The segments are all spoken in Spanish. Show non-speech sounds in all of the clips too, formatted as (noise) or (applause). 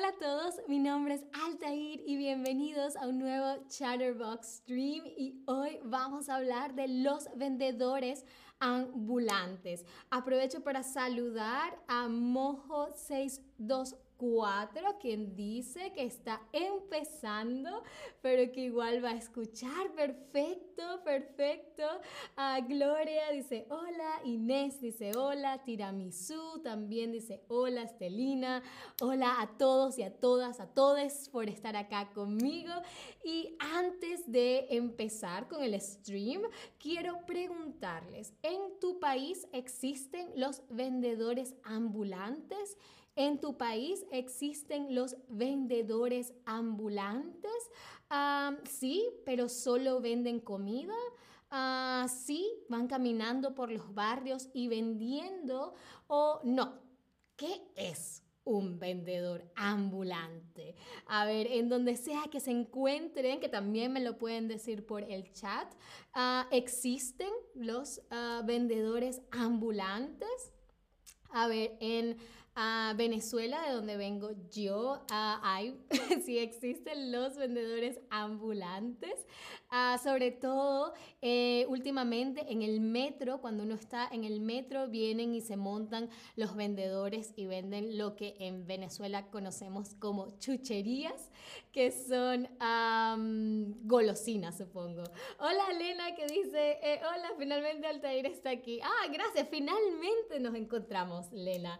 Hola a todos, mi nombre es Altair y bienvenidos a un nuevo Chatterbox Stream y hoy vamos a hablar de los vendedores ambulantes. Aprovecho para saludar a Mojo624 4, quien dice que está empezando, pero que igual va a escuchar. Perfecto, perfecto. a Gloria dice hola, Inés dice hola, Tiramisú también dice hola, Estelina. Hola a todos y a todas, a todos por estar acá conmigo. Y antes de empezar con el stream, quiero preguntarles, ¿en tu país existen los vendedores ambulantes? ¿En tu país existen los vendedores ambulantes? sí, pero solo venden comida. Ah, sí, van caminando por los barrios y vendiendo o no. ¿Qué es un vendedor ambulante. A ver, en donde sea que se encuentren, que también me lo pueden decir por el chat, ah, ¿existen los ah, vendedores ambulantes? A ver, en a Venezuela, de donde vengo yo, hay, (laughs) sí existen los vendedores ambulantes, sobre todo eh, últimamente en el metro, cuando uno está en el metro, vienen y se montan los vendedores y venden lo que en Venezuela conocemos como chucherías, que son golosinas, supongo. Hola, Elena, que dice, eh, hola, finalmente Altair está aquí. Ah, gracias, finalmente nos encontramos, Lena.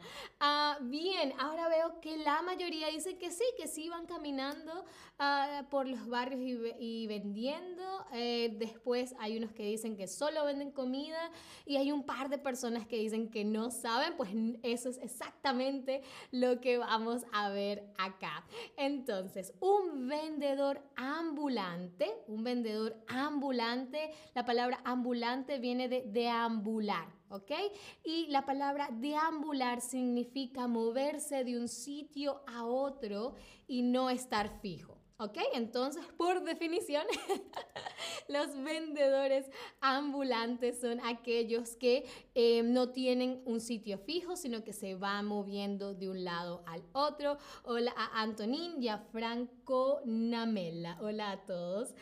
Ah, bien, ahora veo que la mayoría dice que sí, que sí van caminando ah, por los barrios y, vendiendo. Eh, después hay unos que dicen que solo venden comida y hay un par de personas que dicen que no saben. Pues eso es exactamente lo que vamos a ver acá. Entonces, un vendedor ambulante, un vendedor ambulante, la palabra ambulante viene de deambular. ¿Ok? Y la palabra deambular significa moverse de un sitio a otro y no estar fijo. ¿Ok? Entonces, por definición, (laughs) los vendedores ambulantes son aquellos que eh, no tienen un sitio fijo, sino que se van moviendo de un lado al otro. Hola a Antonín y a Franco Namela. Hola a todos.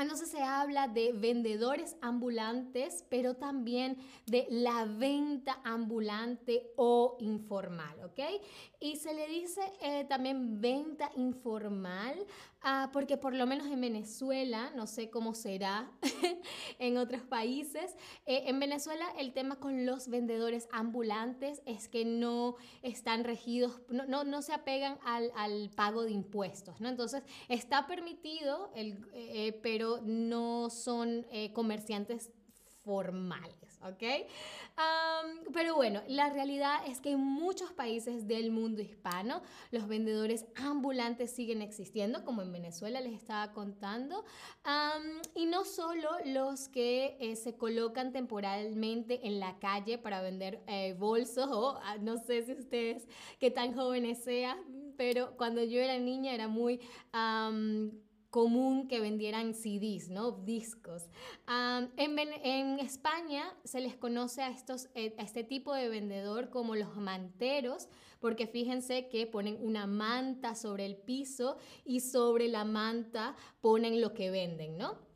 Entonces se habla de vendedores ambulantes, pero también de la venta ambulante o informal, ¿ok? Y se le dice eh, también venta informal Ah, porque por lo menos en Venezuela, no sé cómo será (laughs) en otros países, eh, en Venezuela el tema con los vendedores ambulantes es que no están regidos, no, no, no se apegan al, al, pago de impuestos, ¿no? Entonces está permitido, el, eh, pero no son eh, comerciantes formales. ¿ok? pero bueno, la realidad es que en muchos países del mundo hispano los vendedores ambulantes siguen existiendo, como en Venezuela les estaba contando, y no solo los que eh, se colocan temporalmente en la calle para vender eh, bolsos ah, no sé si ustedes qué tan jóvenes sean, pero cuando yo era niña era muy común que vendieran CDs, ¿no? Discos. en, España se les conoce a, estos, eh, a este tipo de vendedor como los manteros, porque fíjense que ponen una manta sobre el piso y sobre la manta ponen lo que venden, ¿no?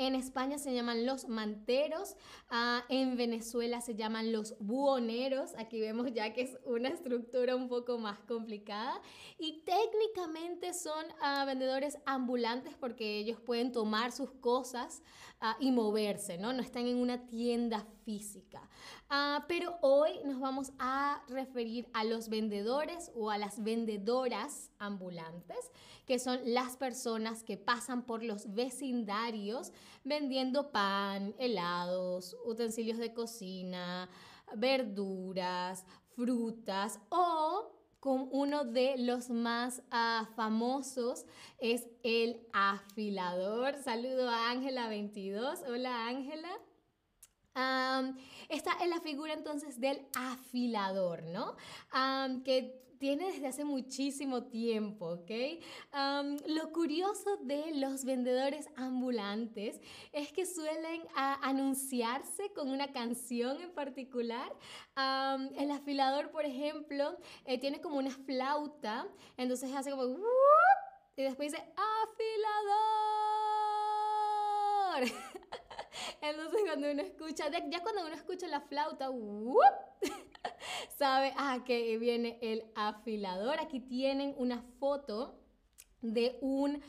En España se llaman los manteros, ah, en Venezuela se llaman los buhoneros, aquí vemos ya que es una estructura un poco más complicada y técnicamente son ah, vendedores ambulantes porque ellos pueden tomar sus cosas ah, y moverse, ¿no? No están en una tienda física. Ah, pero hoy nos vamos a referir a los vendedores o a las vendedoras ambulantes, que son las personas que pasan por los vecindarios vendiendo pan, helados, utensilios de cocina, verduras, frutas o con uno de los más ah, famosos es el afilador. Saludo a Ángela 22. Hola Ángela esta es la figura entonces del afilador, ¿no? que tiene desde hace muchísimo tiempo, ¿ok? lo curioso de los vendedores ambulantes es que suelen anunciarse con una canción en particular. el afilador, por ejemplo, eh, tiene como una flauta, entonces hace como... Y después dice, afilador. (laughs) (laughs) Entonces cuando uno escucha, ya cuando uno escucha la flauta, (laughs) sabe, ah, que viene el afilador. Aquí tienen una foto de un,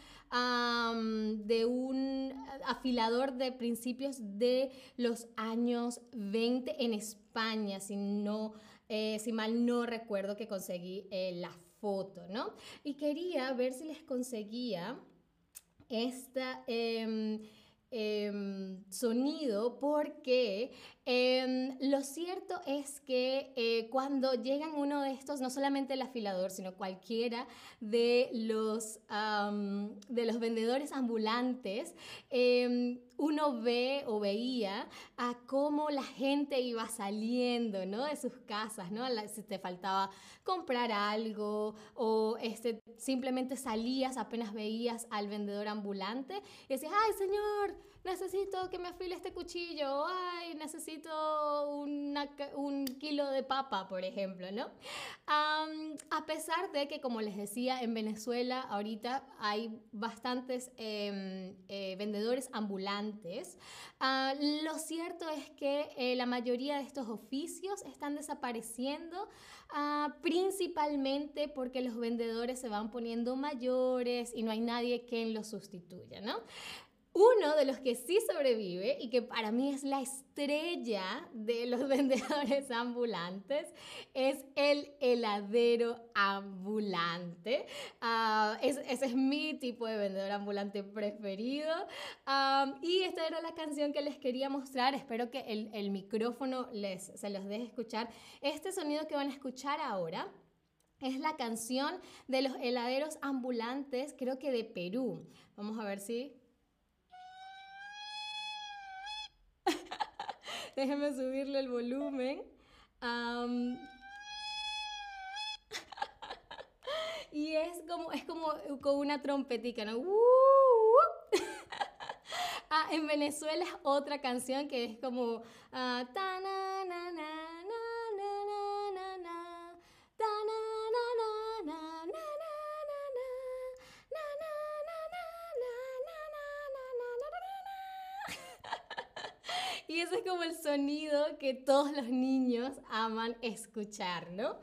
de un afilador de principios de los años 20 en España, si, no, eh, si mal no recuerdo que conseguí eh, la foto, ¿no? Y quería ver si les conseguía esta... Em, em, sonido porque Em, lo cierto es que eh, cuando llegan uno de estos, no solamente el afilador, sino cualquiera de los, de los vendedores ambulantes, em, uno ve o veía a cómo la gente iba saliendo ¿no? de sus casas, ¿no? si te faltaba comprar algo o este, simplemente salías, apenas veías al vendedor ambulante y decías, ay señor, necesito que me afile este cuchillo, ay, necesito un kilo de papa, por ejemplo, ¿no? a pesar de que, como les decía, en Venezuela ahorita hay bastantes em, eh, vendedores ambulantes, ah, lo cierto es que eh, la mayoría de estos oficios están desapareciendo. Ah, principalmente porque los vendedores se van poniendo mayores y no hay nadie quien los sustituya, ¿no? Uno de los que sí sobrevive y que para mí es la estrella de los (laughs) vendedores ambulantes es el heladero ambulante. Ah, ese es mi tipo de vendedor ambulante preferido. y esta era la canción que les quería mostrar. Espero que el, el micrófono les, se los deje escuchar. Este sonido que van a escuchar ahora es la canción de los heladeros ambulantes, creo que de Perú. Vamos a ver si (laughs) Déjeme subirle el volumen. (laughs) y es como, es como con una trompetica, ¿no? (laughs) ah, en Venezuela es otra canción que es como... Uh, Y ese es como el sonido que todos los niños aman escuchar, ¿no?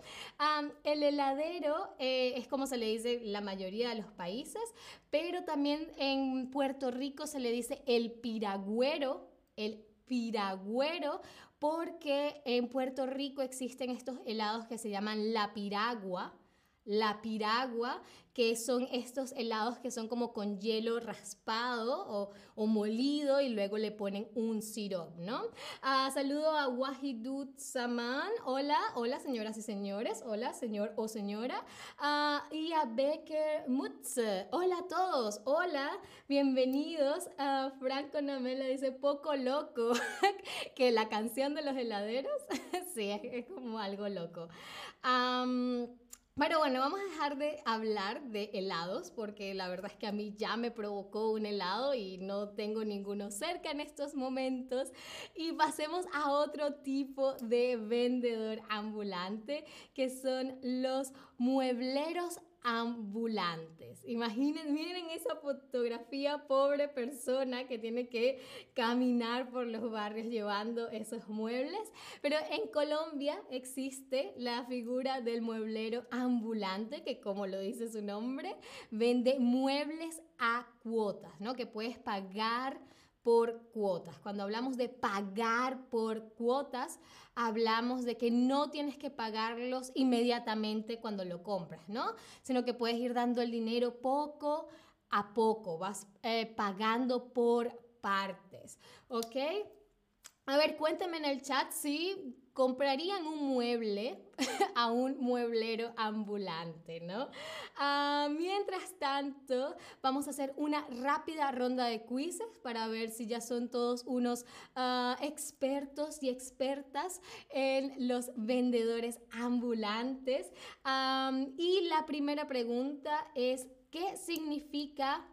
el heladero eh, es como se le dice la mayoría de los países, pero también en Puerto Rico se le dice el piragüero, el piragüero, porque en Puerto Rico existen estos helados que se llaman la piragua la piragua, que son estos helados que son como con hielo raspado o, molido y luego le ponen un sirop, ¿no? Ah, saludo a Wahidut Saman, hola, hola señoras y señores, hola señor o señora, ah, y a Becker Mutz, hola a todos, hola, bienvenidos. a Franco Namela dice poco loco, (laughs) que la canción de los heladeros, (laughs) sí, es, como algo loco. Pero bueno, vamos a dejar de hablar de helados porque la verdad es que a mí ya me provocó un helado y no tengo ninguno cerca en estos momentos. Y pasemos a otro tipo de vendedor ambulante que son los muebleros ambulantes. Imaginen, miren esa fotografía, pobre persona que tiene que caminar por los barrios llevando esos muebles. Pero en Colombia existe la figura del mueblero ambulante, que como lo dice su nombre, vende muebles a cuotas, ¿no? Que puedes pagar por cuotas. Cuando hablamos de pagar por cuotas, hablamos de que no tienes que pagarlos inmediatamente cuando lo compras, ¿no? Sino que puedes ir dando el dinero poco a poco, vas eh, pagando por partes, ¿ok? A ver, cuéntenme en el chat si comprarían un mueble (laughs) a un mueblero ambulante, ¿no? Ah, mientras tanto, vamos a hacer una rápida ronda de quizzes para ver si ya son todos unos ah, expertos y expertas en los vendedores ambulantes. y la primera pregunta es, ¿qué significa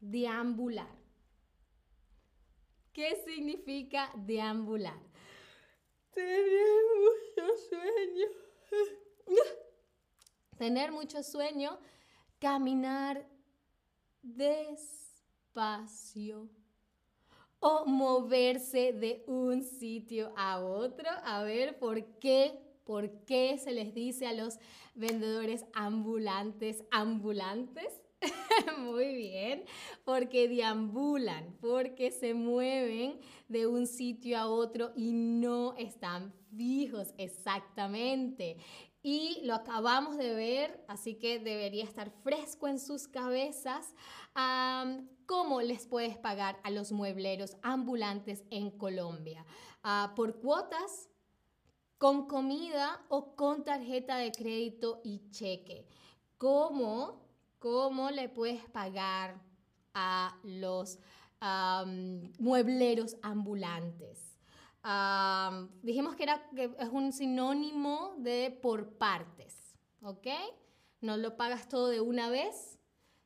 deambular? ¿Qué significa deambular? Tener mucho sueño. Tener mucho sueño, caminar despacio o moverse de un sitio a otro. A ver, ¿por qué? ¿Por qué se les dice a los vendedores ambulantes ambulantes? (laughs) Muy bien, porque deambulan, porque se mueven de un sitio a otro y no están fijos exactamente. Y lo acabamos de ver, así que debería estar fresco en sus cabezas. ¿Cómo les puedes pagar a los muebleros ambulantes en Colombia? Ah, ¿Por cuotas? ¿Con comida o con tarjeta de crédito y cheque? ¿Cómo ¿Cómo le puedes pagar a los muebleros ambulantes? dijimos que, era, que es un sinónimo de por partes, ¿ok? No lo pagas todo de una vez,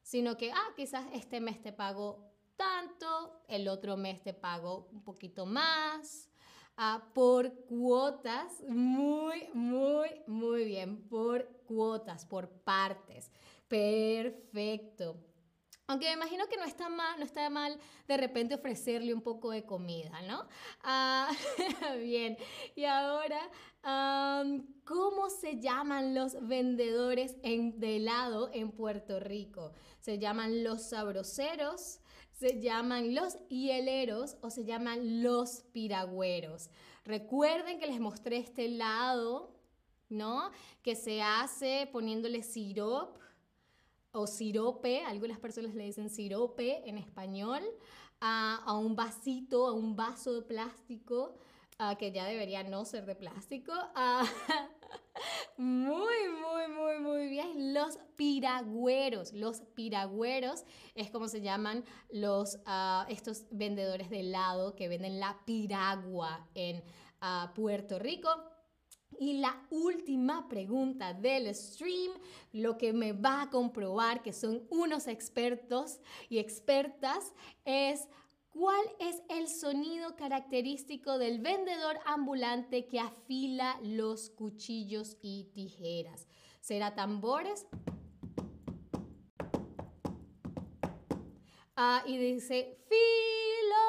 sino que, ah, quizás este mes te pago tanto, el otro mes te pago un poquito más, ah, por cuotas, muy, muy, muy bien, por cuotas, por partes. Perfecto. Aunque me imagino que no está mal, no está mal de repente ofrecerle un poco de comida, ¿no? Ah, (laughs) bien, y ahora, ¿cómo se llaman los vendedores de helado en Puerto Rico? ¿Se llaman los sabroseros? ¿Se llaman los hieleros o se llaman los piragüeros? Recuerden que les mostré este helado, ¿no? Que se hace poniéndole sirope o sirope, algunas personas le dicen sirope en español, a, un vasito, a un vaso de plástico, que ya debería no ser de plástico. (laughs) muy, muy, muy, muy bien. Los piragüeros. Los piragüeros es como se llaman los, estos vendedores de helado que venden la piragua en Puerto Rico. Y la última pregunta del stream, lo que me va a comprobar que son unos expertos y expertas, es cuál es el sonido característico del vendedor ambulante que afila los cuchillos y tijeras. ¿Será tambores? Ah, y dice filo.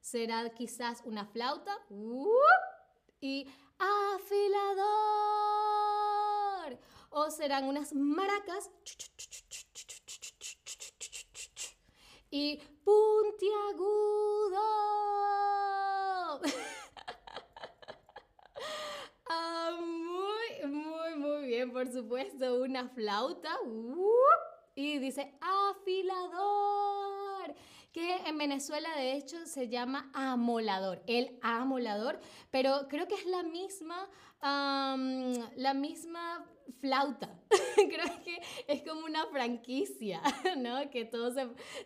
¿Será quizás una flauta? Y afilador. O serán unas maracas y puntiagudo. (laughs) ah, muy, muy, muy bien, por supuesto, una flauta. y dice afilador que en Venezuela de hecho se llama amolador, el amolador, pero creo que es la misma, la misma flauta. (laughs) Creo que es como una franquicia, (laughs) ¿no? Que todos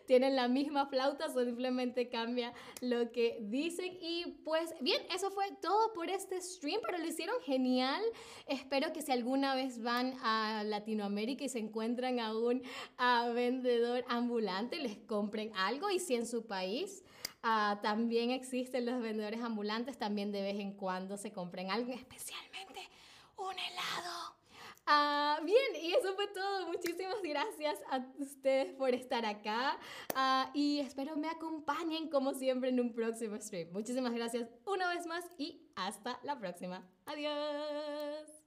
tienen la misma flauta, simplemente cambia lo que dicen. Y pues bien, eso fue todo por este stream, pero lo hicieron genial. Espero que si alguna vez van a Latinoamérica y se encuentran a un vendedor ambulante, les compren algo. Y si en su país... Ah, también existen los vendedores ambulantes, también de vez en cuando se compren algo, especialmente un helado Ah, bien, y eso fue todo. Muchísimas gracias a ustedes por estar acá ah, y espero me acompañen como siempre en un próximo stream. Muchísimas gracias una vez más y hasta la próxima. Adiós.